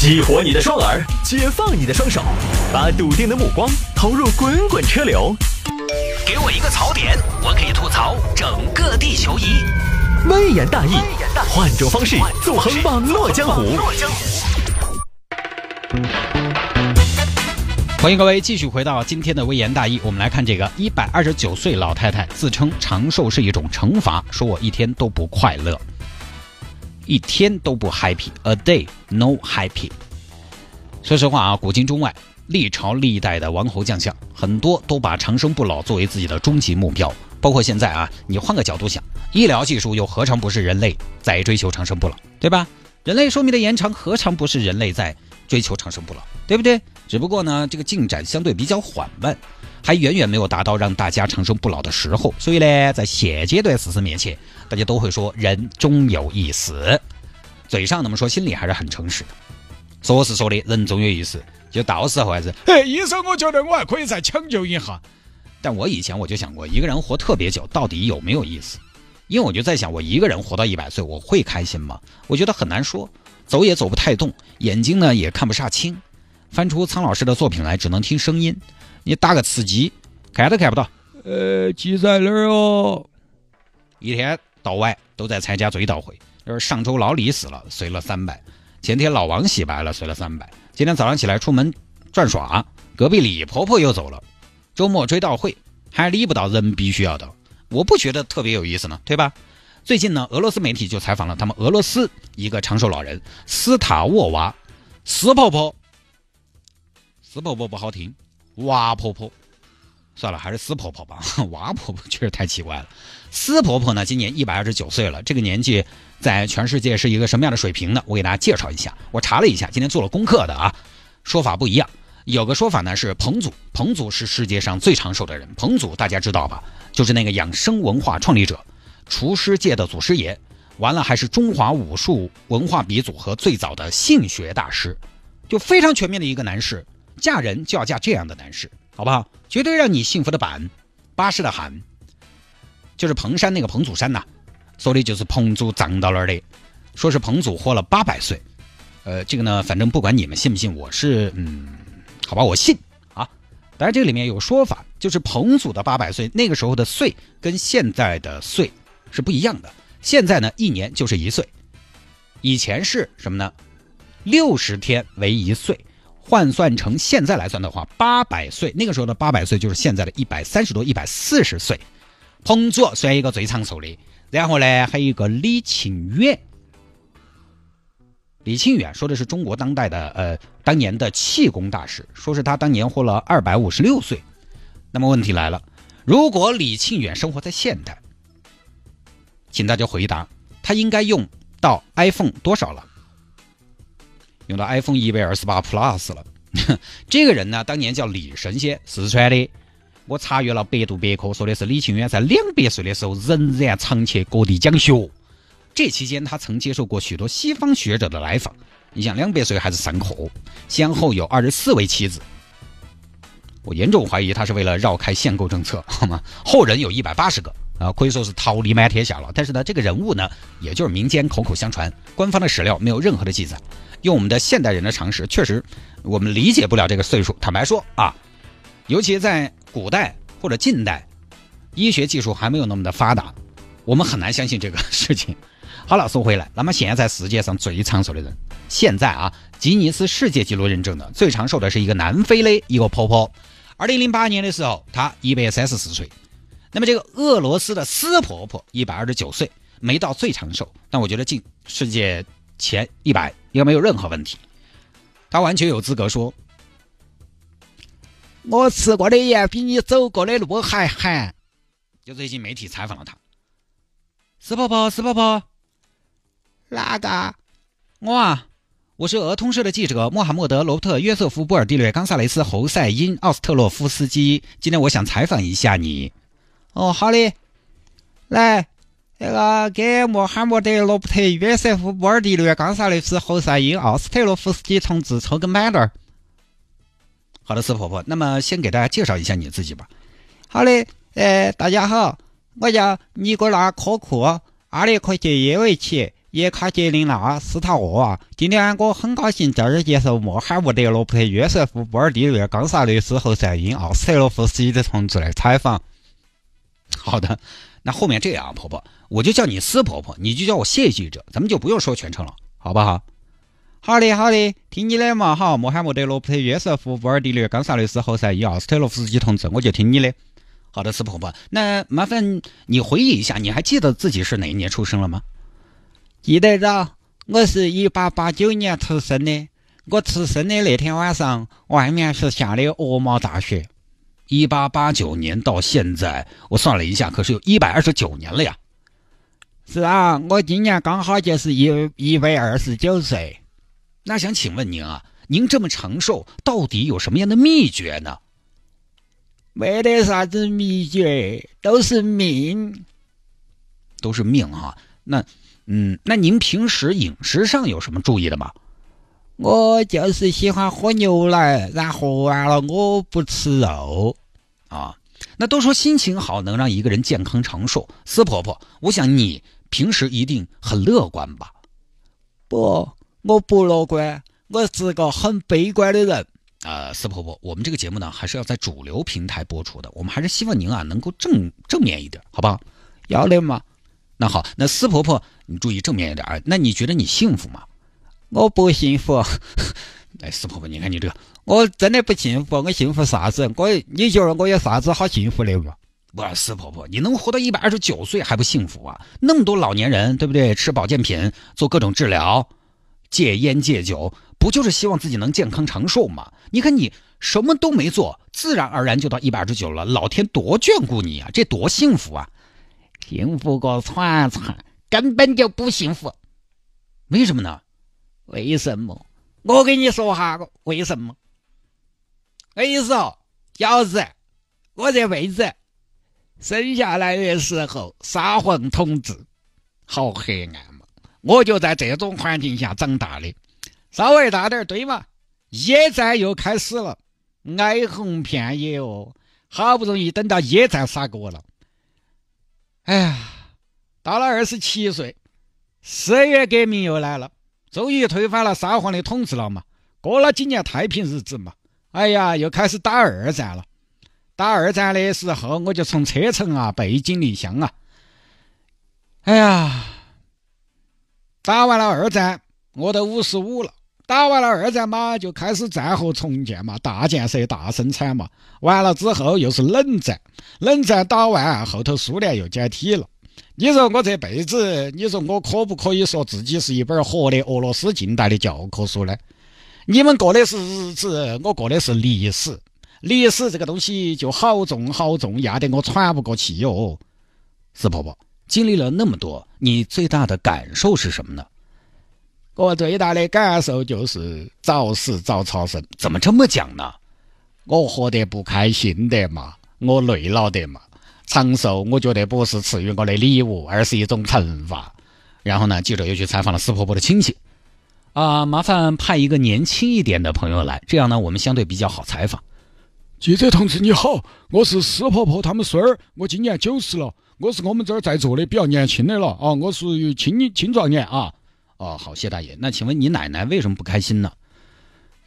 激活你的双耳，解放你的双手，把笃定的目光投入滚滚车流。给我一个槽点，我可以吐槽整个地球仪。微言大义，换种方式纵横网络江湖。欢迎各位继续回到今天的微言大义，我们来看这个一百二十九岁老太太自称长寿是一种惩罚，说我一天都不快乐。一天都不 happy，a day no happy。说实话啊，古今中外，历朝历代的王侯将相，很多都把长生不老作为自己的终极目标。包括现在啊，你换个角度想，医疗技术又何尝不是人类在追求长生不老，对吧？人类寿命的延长，何尝不是人类在追求长生不老，对不对？只不过呢，这个进展相对比较缓慢。还远远没有达到让大家长生不老的时候，所以呢，在现阶段事实面前，大家都会说人终有一死，嘴上那么说，心里还是很诚实的。说是说的人终有一死，就到时候还是，哎，医生，我觉得我还可以再抢救一下。但我以前我就想过，一个人活特别久到底有没有意思？因为我就在想，我一个人活到一百岁，我会开心吗？我觉得很难说，走也走不太动，眼睛呢也看不煞清，翻出苍老师的作品来，只能听声音。你打个吃鸡，看都看不到。呃，鸡在哪儿哦？一天到晚都在参加追悼会。就是上周老李死了，随了三百；前天老王洗白了，随了三百。今天早上起来出门转耍，隔壁李婆婆又走了。周末追悼会还离不到，人必须要到。我不觉得特别有意思呢，对吧？最近呢，俄罗斯媒体就采访了他们俄罗斯一个长寿老人斯塔沃娃，斯婆婆，死婆婆不好听。娃婆婆，算了，还是死婆婆吧。娃婆婆确实太奇怪了。死婆婆呢，今年一百二十九岁了。这个年纪在全世界是一个什么样的水平呢？我给大家介绍一下。我查了一下，今天做了功课的啊，说法不一样。有个说法呢是彭祖，彭祖是世界上最长寿的人。彭祖大家知道吧？就是那个养生文化创立者，厨师界的祖师爷。完了，还是中华武术文化鼻祖和最早的性学大师，就非常全面的一个男士。嫁人就要嫁这样的男士，好不好？绝对让你幸福的板，巴适的很。就是彭山那个彭祖山呐，说的就是彭祖葬到那儿的，说是彭祖活了八百岁。呃，这个呢，反正不管你们信不信，我是嗯，好吧，我信啊。当然这里面有说法，就是彭祖的八百岁，那个时候的岁跟现在的岁是不一样的。现在呢，一年就是一岁，以前是什么呢？六十天为一岁。换算成现在来算的话，八百岁那个时候的八百岁就是现在的一百三十多、一百四十岁。彭祖算一个最长寿的，然后呢还有一个李庆远。李庆远说的是中国当代的呃当年的气功大师，说是他当年活了二百五十六岁。那么问题来了，如果李庆远生活在现代，请大家回答，他应该用到 iPhone 多少了？用到 iPhone 一百二十八 Plus 了。这个人呢，当年叫李神仙，四川的。我查阅了百度百科，说的是李庆远在两百岁的时候仍然常去各地讲学。这期间，他曾接受过许多西方学者的来访。你想，两百岁还是上课，先后有二十四位妻子。我严重怀疑他是为了绕开限购政策，好吗？后人有一百八十个。啊，可以说是桃李满天下了。但是呢，这个人物呢，也就是民间口口相传，官方的史料没有任何的记载。用我们的现代人的常识，确实我们理解不了这个岁数。坦白说啊，尤其在古代或者近代，医学技术还没有那么的发达，我们很难相信这个 事情。好了，说回来，那么现在世界上最长寿的人，现在啊，吉尼斯世界纪录认证的最长寿的是一个南非的一个婆婆。二零零八年的时候，她一百三十四岁。那么这个俄罗斯的斯婆婆一百二十九岁，没到最长寿，但我觉得进世界前一百应该没有任何问题。她完全有资格说：“我吃过的盐比你走过的路还寒。”就最近媒体采访了她，斯婆婆，斯婆婆，哪个？我啊，我是俄通社的记者穆罕默德·罗伯特·约瑟夫·布尔蒂略·冈萨雷斯·侯赛因·奥斯特洛夫斯基。今天我想采访一下你。哦，好的，来，那个给穆罕默德·罗伯特·约瑟夫·布尔迪略·冈萨雷斯·侯赛因·奥斯特洛夫斯基同志抽根板凳。好的，四婆婆，那么先给大家介绍一下你自己吧。好的，呃，大家好，我叫尼古拉·科库，阿列克谢耶维奇，叶卡捷琳娜·斯塔沃娃，今天我很高兴在这儿接受穆罕默德·罗伯特·约瑟夫·波尔蒂略·冈萨雷斯侯赛因·奥斯特洛夫斯基的同志的采访。好的，那后面这样啊，婆婆，我就叫你司婆婆，你就叫我谢记者，咱们就不用说全称了，好不好？好的，好的，听你的嘛，好，穆罕默德·罗伯特·约瑟夫·布尔迪略·冈萨雷斯侯赛伊·奥斯特洛夫斯基同志，我就听你的。好的，司婆婆，那麻烦你回忆一下，你还记得自己是哪一年出生了吗？记得着，我是一八八九年出生的。我出生的那天晚上，外面是下的鹅毛大雪。一八八九年到现在，我算了一下，可是有一百二十九年了呀。是啊，我今年刚好就是一一百二十九岁。那想请问您啊，您这么长寿，到底有什么样的秘诀呢？没得啥子秘诀，都是命，都是命哈。那，嗯，那您平时饮食上有什么注意的吗？我就是喜欢喝牛奶，然后完了我不吃肉啊。那都说心情好能让一个人健康长寿，司婆婆，我想你平时一定很乐观吧？不，我不乐观，我是个很悲观的人。呃，司婆婆，我们这个节目呢还是要在主流平台播出的，我们还是希望您啊能够正正面一点，好不好？要得嘛。那好，那司婆婆你注意正面一点啊。那你觉得你幸福吗？我不幸福，哎，四婆婆，你看你这个，我真的不幸福，我幸福啥子？我你觉得我有啥子好幸福的不？不，四婆婆，你能活到一百二十九岁还不幸福啊？那么多老年人，对不对？吃保健品，做各种治疗，戒烟戒酒，不就是希望自己能健康长寿吗？你看你什么都没做，自然而然就到一百二十九了，老天多眷顾你啊，这多幸福啊！幸福个串串，根本就不幸福，为什么呢？为什么？我跟你说哈，为什么？我跟你说，小子，我这辈子生下来的时候，沙皇统治，好黑暗嘛！我就在这种环境下长大的。稍微大点对嘛？野战又开始了，哀鸿遍野哦。好不容易等到野战杀过了，哎呀，到了二十七岁，十月革命又来了。终于推翻了沙皇的统治了嘛？过了几年太平日子嘛？哎呀，又开始打二战了。打二战的时候，我就从车臣啊背井离乡啊。哎呀，打完了二战，我都五十五了。打完了二战嘛，就开始战后重建嘛，大建设、大生产嘛。完了之后又是冷战，冷战打完后头苏联又解体了。你说我这辈子，你说我可不可以说自己是一本活的俄罗斯近代的教科书呢？你们过的是日子，我过的是历史。历史这个东西就好重好重，压得我喘不过气哟。四婆婆经历了那么多，你最大的感受是什么呢？我最大的感受就是早死早超生。怎么这么讲呢？我活得不开心的嘛，我累了的嘛。长寿，我觉得不是赐予我的礼物，而是一种惩罚。然后呢，记者又去采访了四婆婆的亲戚，啊，麻烦派一个年轻一点的朋友来，这样呢，我们相对比较好采访。记者同志你好，我是四婆婆他们孙儿，我今年九十了，我是我们这儿在座的比较年轻的了啊，我属于青青壮年啊。哦，好，谢大爷。那请问你奶奶为什么不开心呢？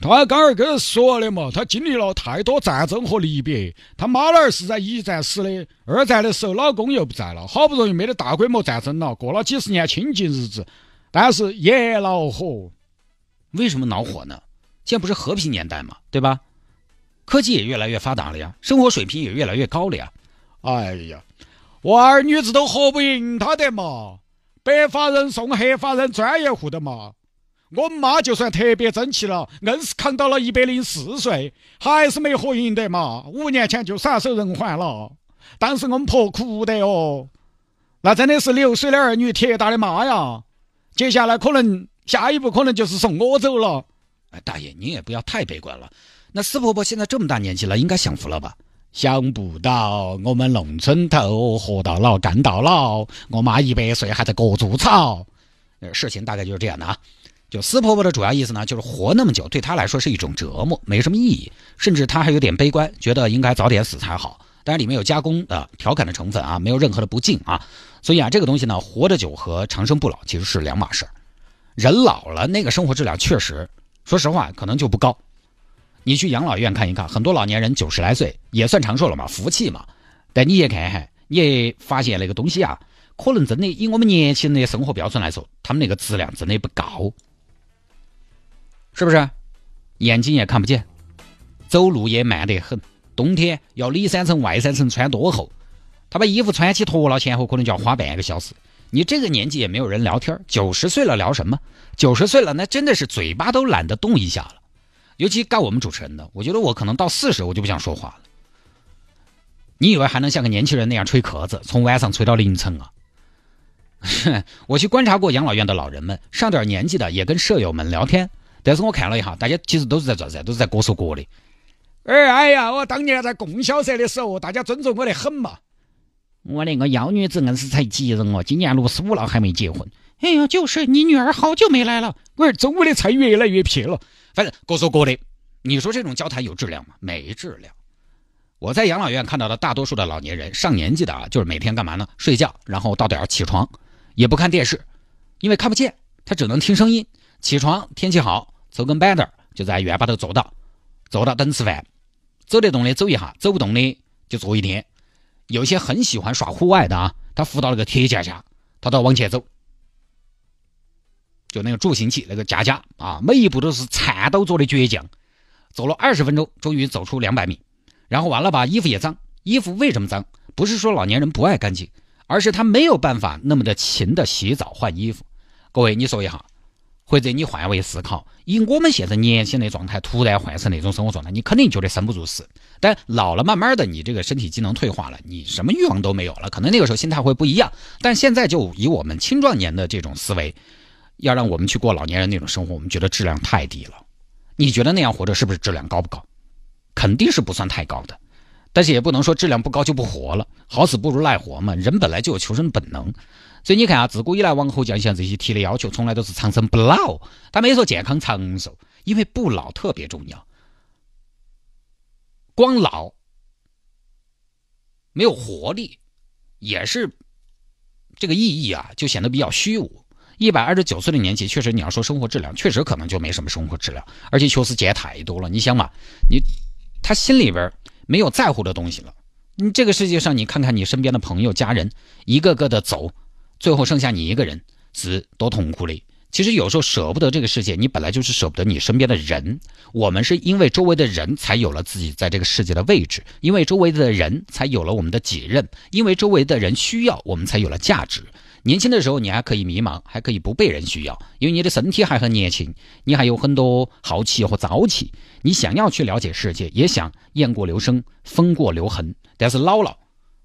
他刚儿跟人说的嘛，他经历了太多战争和离别。他妈老儿是在一战死的，二战的时候老公又不在了，好不容易没得大规模战争了，过了几十年清静日子，但是也恼火。为什么恼火呢？现在不是和平年代嘛，对吧？科技也越来越发达了呀，生活水平也越来越高了呀。哎呀，娃儿女子都活不赢他的嘛，白发人送黑发人专业户的嘛。我们妈就算特别争气了，硬是扛到了一百零四岁，还是没活赢得嘛。五年前就撒手人寰了，当时我们婆哭的哦，那真的是流水的儿女，铁打的妈呀。接下来可能下一步可能就是送我走了。哎，大爷，您也不要太悲观了。那四婆婆现在这么大年纪了，应该享福了吧？想不到我们农村头活到老干到老，我妈一百岁还在割猪草。呃，事情大概就是这样的啊。就司婆婆的主要意思呢，就是活那么久对她来说是一种折磨，没什么意义，甚至她还有点悲观，觉得应该早点死才好。但当然里面有加工的调侃的成分啊，没有任何的不敬啊。所以啊，这个东西呢，活得久和长生不老其实是两码事儿。人老了，那个生活质量确实，说实话可能就不高。你去养老院看一看，很多老年人九十来岁也算长寿了嘛，福气嘛。但你也看看，你也发现那个东西啊，可能真的以我们年轻人的生活标准来说，他们那个质量真的不高，是不是？眼睛也看不见，走路也慢得很，冬天要里三层外三层穿多厚，他把衣服穿起脱了前后可能就要花半个小时。你这个年纪也没有人聊天，九十岁了聊什么？九十岁了那真的是嘴巴都懒得动一下了。尤其干我们主持人的，我觉得我可能到四十我就不想说话了。你以为还能像个年轻人那样吹壳子，从晚上吹到凌晨啊？我去观察过养老院的老人们，上点年纪的也跟舍友们聊天，但是我看了一下，大家其实都是在做啥？都是在各说各的。哎哎呀，我当年在供销社的时候，大家尊重我得很嘛。我那个幺女子硬是才急人哦，今年六十五了还没结婚。哎呀，就是你女儿好久没来了，我周围的菜越来越撇了。反正各说各的，你说这种交谈有质量吗？没质量。我在养老院看到的大多数的老年人，上年纪的啊，就是每天干嘛呢？睡觉，然后到点儿起床，也不看电视，因为看不见，他只能听声音。起床，天气好，走根板凳就在院坝头坐到，坐到等吃饭。走得动的走一下，走不动的就坐一天。有些很喜欢耍户外的啊，他扶到那个铁架架，他都往前走。就那个助行器，那个架架啊，每一步都是颤抖着的倔强，走了二十分钟，终于走出两百米，然后完了吧，衣服也脏。衣服为什么脏？不是说老年人不爱干净，而是他没有办法那么的勤的洗澡换衣服。各位，你说一下，或者你换位思考，以我们现在年轻的状态，突然换成那种生活状态，你肯定觉得生不如死。但老了，慢慢的，你这个身体机能退化了，你什么欲望都没有了，可能那个时候心态会不一样。但现在就以我们青壮年的这种思维。要让我们去过老年人那种生活，我们觉得质量太低了。你觉得那样活着是不是质量高不高？肯定是不算太高的，但是也不能说质量不高就不活了。好死不如赖活嘛，人本来就有求生本能。所以你看啊，自古以来王侯将相这些提的要求，从来都是长生不老，他没说健康长寿，因为不老特别重要。光老没有活力，也是这个意义啊，就显得比较虚无。一百二十九岁的年纪，确实你要说生活质量，确实可能就没什么生活质量，而且确实见太多了。你想嘛，你他心里边没有在乎的东西了。你这个世界上，你看看你身边的朋友、家人，一个个的走，最后剩下你一个人，是多痛苦的。其实有时候舍不得这个世界，你本来就是舍不得你身边的人。我们是因为周围的人才有了自己在这个世界的位置，因为周围的人才有了我们的己任，因为周围的人需要我们才有了价值。年轻的时候，你还可以迷茫，还可以不被人需要，因为你的身体还很年轻，你还有很多好奇和朝气，你想要去了解世界，也想雁过留声，风过留痕。但是老了，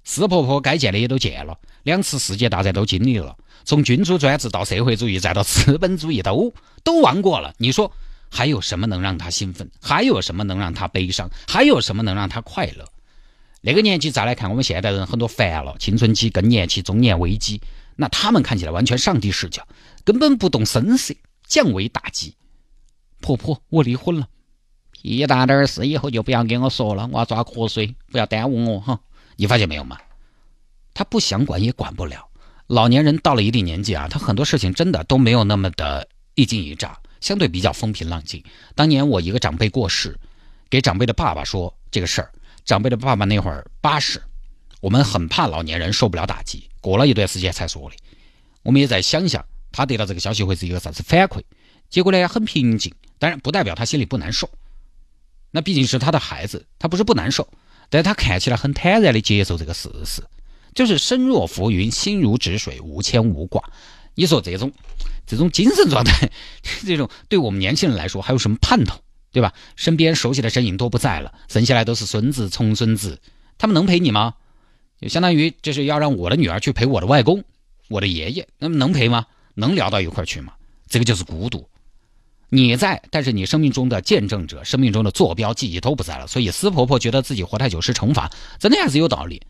四婆婆该见的也都见了，两次世界大战都经历了，从君主专制到社会主义，再到资本主义，都都玩过了。你说还有什么能让她兴奋？还有什么能让她悲伤？还有什么能让她快乐？那个年纪再来看，我们现代人很多烦了，青春期、更年期、中年危机。那他们看起来完全上帝视角，根本不动声色，降维打击。婆婆，我离婚了，一大点事以后就不要跟我说了，我要抓瞌睡，不要耽误我哈。你发现没有嘛？他不想管也管不了。老年人到了一定年纪啊，他很多事情真的都没有那么的一惊一乍，相对比较风平浪静。当年我一个长辈过世，给长辈的爸爸说这个事儿，长辈的爸爸那会儿八十，我们很怕老年人受不了打击。过了一段时间才说的，我们也在想象他得到这个消息会是一个啥子反馈。结果呢，很平静，当然不代表他心里不难受。那毕竟是他的孩子，他不是不难受，但他看起来很坦然的接受这个事实，就是身若浮云，心如止水，无牵无挂。你说这种这种精神状态，这种对我们年轻人来说还有什么盼头，对吧？身边熟悉的身影都不在了，剩下来都是孙子、重孙子，他们能陪你吗？就相当于这是要让我的女儿去陪我的外公、我的爷爷，那么能陪吗？能聊到一块去吗？这个就是孤独。你在，但是你生命中的见证者、生命中的坐标记忆都不在了。所以，司婆婆觉得自己活太久是惩罚，真的还是有道理。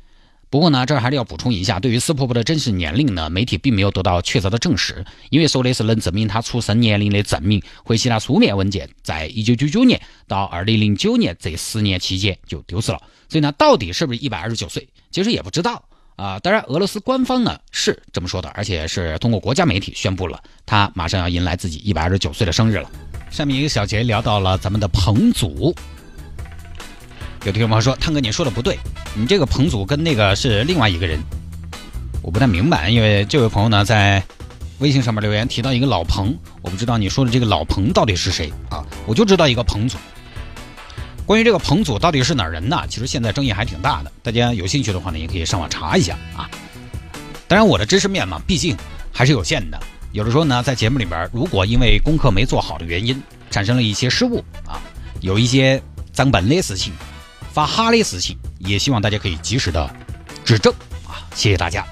不过呢，这儿还是要补充一下，对于斯婆婆的真实年龄呢，媒体并没有得到确凿的证实，因为说的是能证明她出生年龄的证明或其他书面文件，在一九九九年到二零零九年这十年期间就丢失了，所以呢，到底是不是一百二十九岁，其实也不知道啊。当然，俄罗斯官方呢是这么说的，而且是通过国家媒体宣布了，他马上要迎来自己一百二十九岁的生日了。下面一个小节聊到了咱们的彭祖。有听众朋友说：“汤哥，你说的不对，你这个彭祖跟那个是另外一个人，我不太明白。因为这位朋友呢，在微信上面留言提到一个老彭，我不知道你说的这个老彭到底是谁啊？我就知道一个彭祖。关于这个彭祖到底是哪儿人呢？其实现在争议还挺大的，大家有兴趣的话呢，也可以上网查一下啊。当然，我的知识面嘛，毕竟还是有限的。有的时候呢，在节目里边，如果因为功课没做好的原因，产生了一些失误啊，有一些脏本的事情。”发哈的事情，也希望大家可以及时的指正啊！谢谢大家。